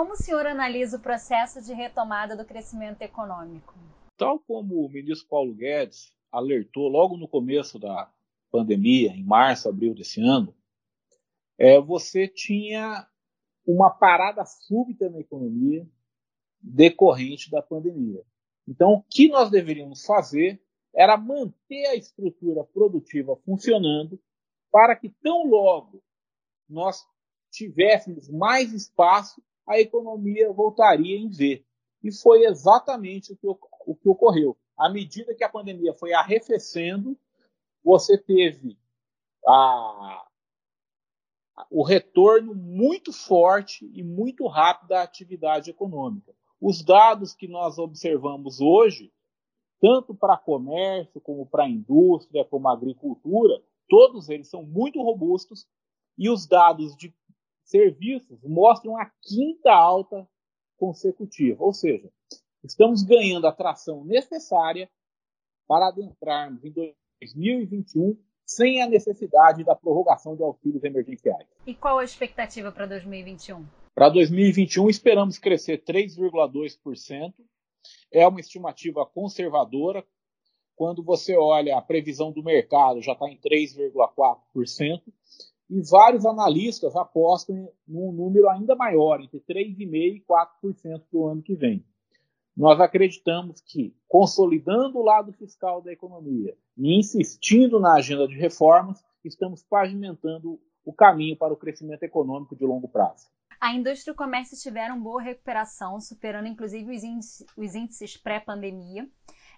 como o senhor analisa o processo de retomada do crescimento econômico? Tal como o ministro Paulo Guedes alertou logo no começo da pandemia, em março, abril desse ano, é, você tinha uma parada súbita na economia decorrente da pandemia. Então, o que nós deveríamos fazer era manter a estrutura produtiva funcionando para que tão logo nós tivéssemos mais espaço, a economia voltaria em V. E foi exatamente o que, o que ocorreu. À medida que a pandemia foi arrefecendo, você teve a, o retorno muito forte e muito rápido da atividade econômica. Os dados que nós observamos hoje, tanto para comércio, como para indústria, como agricultura, todos eles são muito robustos e os dados de serviços mostram a quinta alta consecutiva, ou seja, estamos ganhando a tração necessária para adentrarmos em 2021 sem a necessidade da prorrogação de auxílios emergenciais. E qual a expectativa para 2021? Para 2021, esperamos crescer 3,2%. É uma estimativa conservadora. Quando você olha a previsão do mercado, já está em 3,4%. E vários analistas apostam num número ainda maior, entre 3,5% e 4% para o ano que vem. Nós acreditamos que, consolidando o lado fiscal da economia e insistindo na agenda de reformas, estamos pavimentando o caminho para o crescimento econômico de longo prazo. A indústria e o comércio tiveram boa recuperação, superando inclusive os índices, os índices pré-pandemia.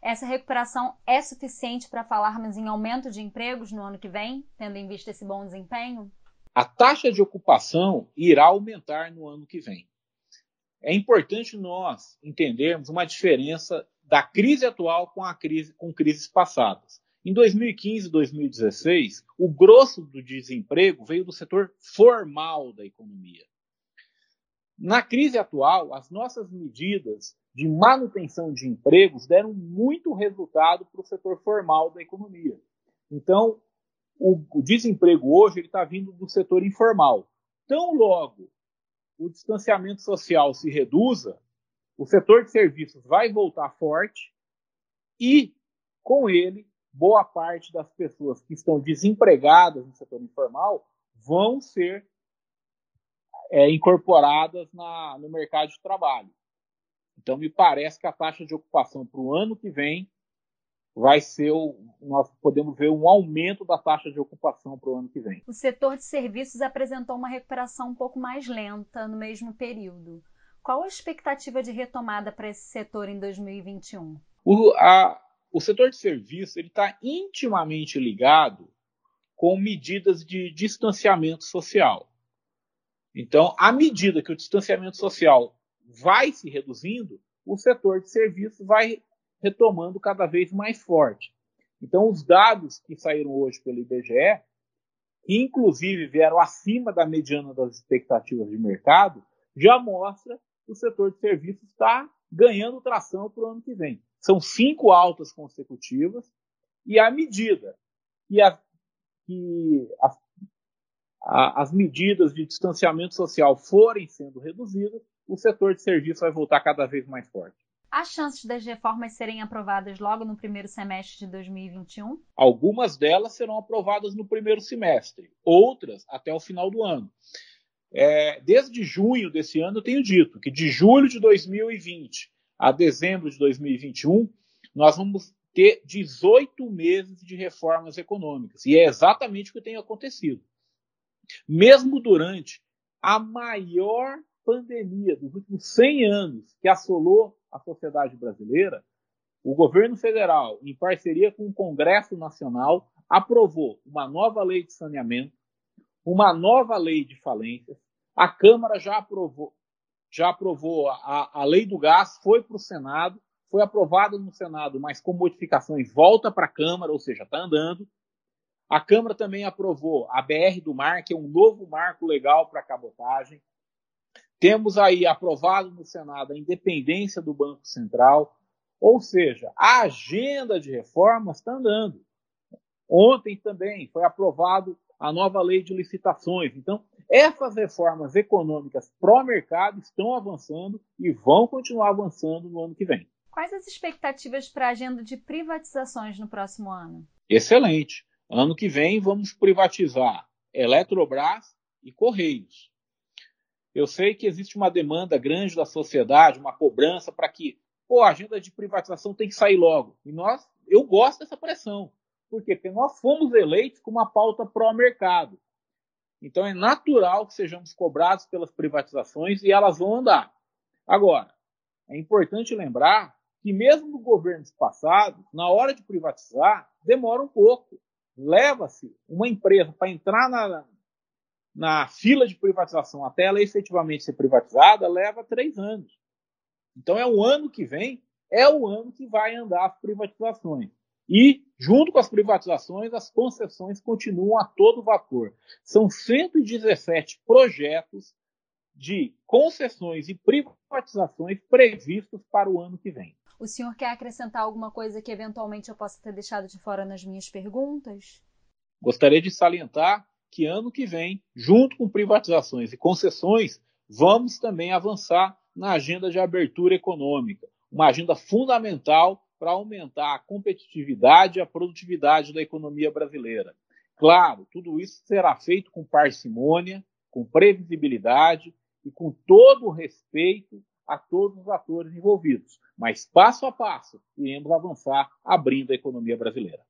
Essa recuperação é suficiente para falarmos em aumento de empregos no ano que vem, tendo em vista esse bom desempenho? A taxa de ocupação irá aumentar no ano que vem. É importante nós entendermos uma diferença da crise atual com a crise com crises passadas. Em 2015 e 2016, o grosso do desemprego veio do setor formal da economia. Na crise atual, as nossas medidas de manutenção de empregos deram muito resultado para o setor formal da economia. Então, o, o desemprego hoje está vindo do setor informal. Tão logo o distanciamento social se reduza, o setor de serviços vai voltar forte e, com ele, boa parte das pessoas que estão desempregadas no setor informal vão ser é, incorporadas na, no mercado de trabalho. Então, me parece que a taxa de ocupação para o ano que vem vai ser nós podemos ver um aumento da taxa de ocupação para o ano que vem. O setor de serviços apresentou uma recuperação um pouco mais lenta no mesmo período. Qual a expectativa de retomada para esse setor em 2021? O, a, o setor de serviços está intimamente ligado com medidas de distanciamento social. Então, à medida que o distanciamento social vai se reduzindo, o setor de serviços vai retomando cada vez mais forte. Então, os dados que saíram hoje pelo IBGE, que inclusive vieram acima da mediana das expectativas de mercado, já mostra que o setor de serviços está ganhando tração para o ano que vem. São cinco altas consecutivas, e à medida que, a, que as, a, as medidas de distanciamento social forem sendo reduzidas, o setor de serviços vai voltar cada vez mais forte. Há chances das reformas serem aprovadas logo no primeiro semestre de 2021? Algumas delas serão aprovadas no primeiro semestre, outras até o final do ano. É, desde junho desse ano, eu tenho dito que de julho de 2020 a dezembro de 2021, nós vamos ter 18 meses de reformas econômicas. E é exatamente o que tem acontecido. Mesmo durante a maior pandemia dos últimos 100 anos que assolou a sociedade brasileira, o governo federal, em parceria com o Congresso Nacional, aprovou uma nova lei de saneamento, uma nova lei de falências. A Câmara já aprovou, já aprovou a, a lei do gás, foi para o Senado, foi aprovada no Senado, mas com modificações volta para a Câmara, ou seja, está andando. A Câmara também aprovou a BR do Mar, que é um novo marco legal para a cabotagem. Temos aí aprovado no Senado a independência do Banco Central, ou seja, a agenda de reformas está andando. Ontem também foi aprovado a nova lei de licitações. Então, Essas reformas econômicas pró-mercado estão avançando e vão continuar avançando no ano que vem. Quais as expectativas para a agenda de privatizações no próximo ano? Excelente. Ano que vem vamos privatizar Eletrobras e Correios. Eu sei que existe uma demanda grande da sociedade, uma cobrança para que pô, a agenda de privatização tem que sair logo. E nós, eu gosto dessa pressão. Por quê? Porque nós fomos eleitos com uma pauta pró-mercado. Então é natural que sejamos cobrados pelas privatizações e elas vão andar. Agora, é importante lembrar que mesmo no governos passados, na hora de privatizar, demora um pouco. Leva-se uma empresa para entrar na, na fila de privatização até ela efetivamente ser privatizada, leva três anos. Então é o ano que vem, é o ano que vai andar as privatizações. E, junto com as privatizações, as concessões continuam a todo vapor. São 117 projetos de concessões e privatizações previstos para o ano que vem. O senhor quer acrescentar alguma coisa que eventualmente eu possa ter deixado de fora nas minhas perguntas? Gostaria de salientar que ano que vem, junto com privatizações e concessões, vamos também avançar na agenda de abertura econômica, uma agenda fundamental para aumentar a competitividade e a produtividade da economia brasileira. Claro, tudo isso será feito com parcimônia, com previsibilidade e com todo o respeito a todos os atores envolvidos. Mas passo a passo iremos avançar abrindo a economia brasileira.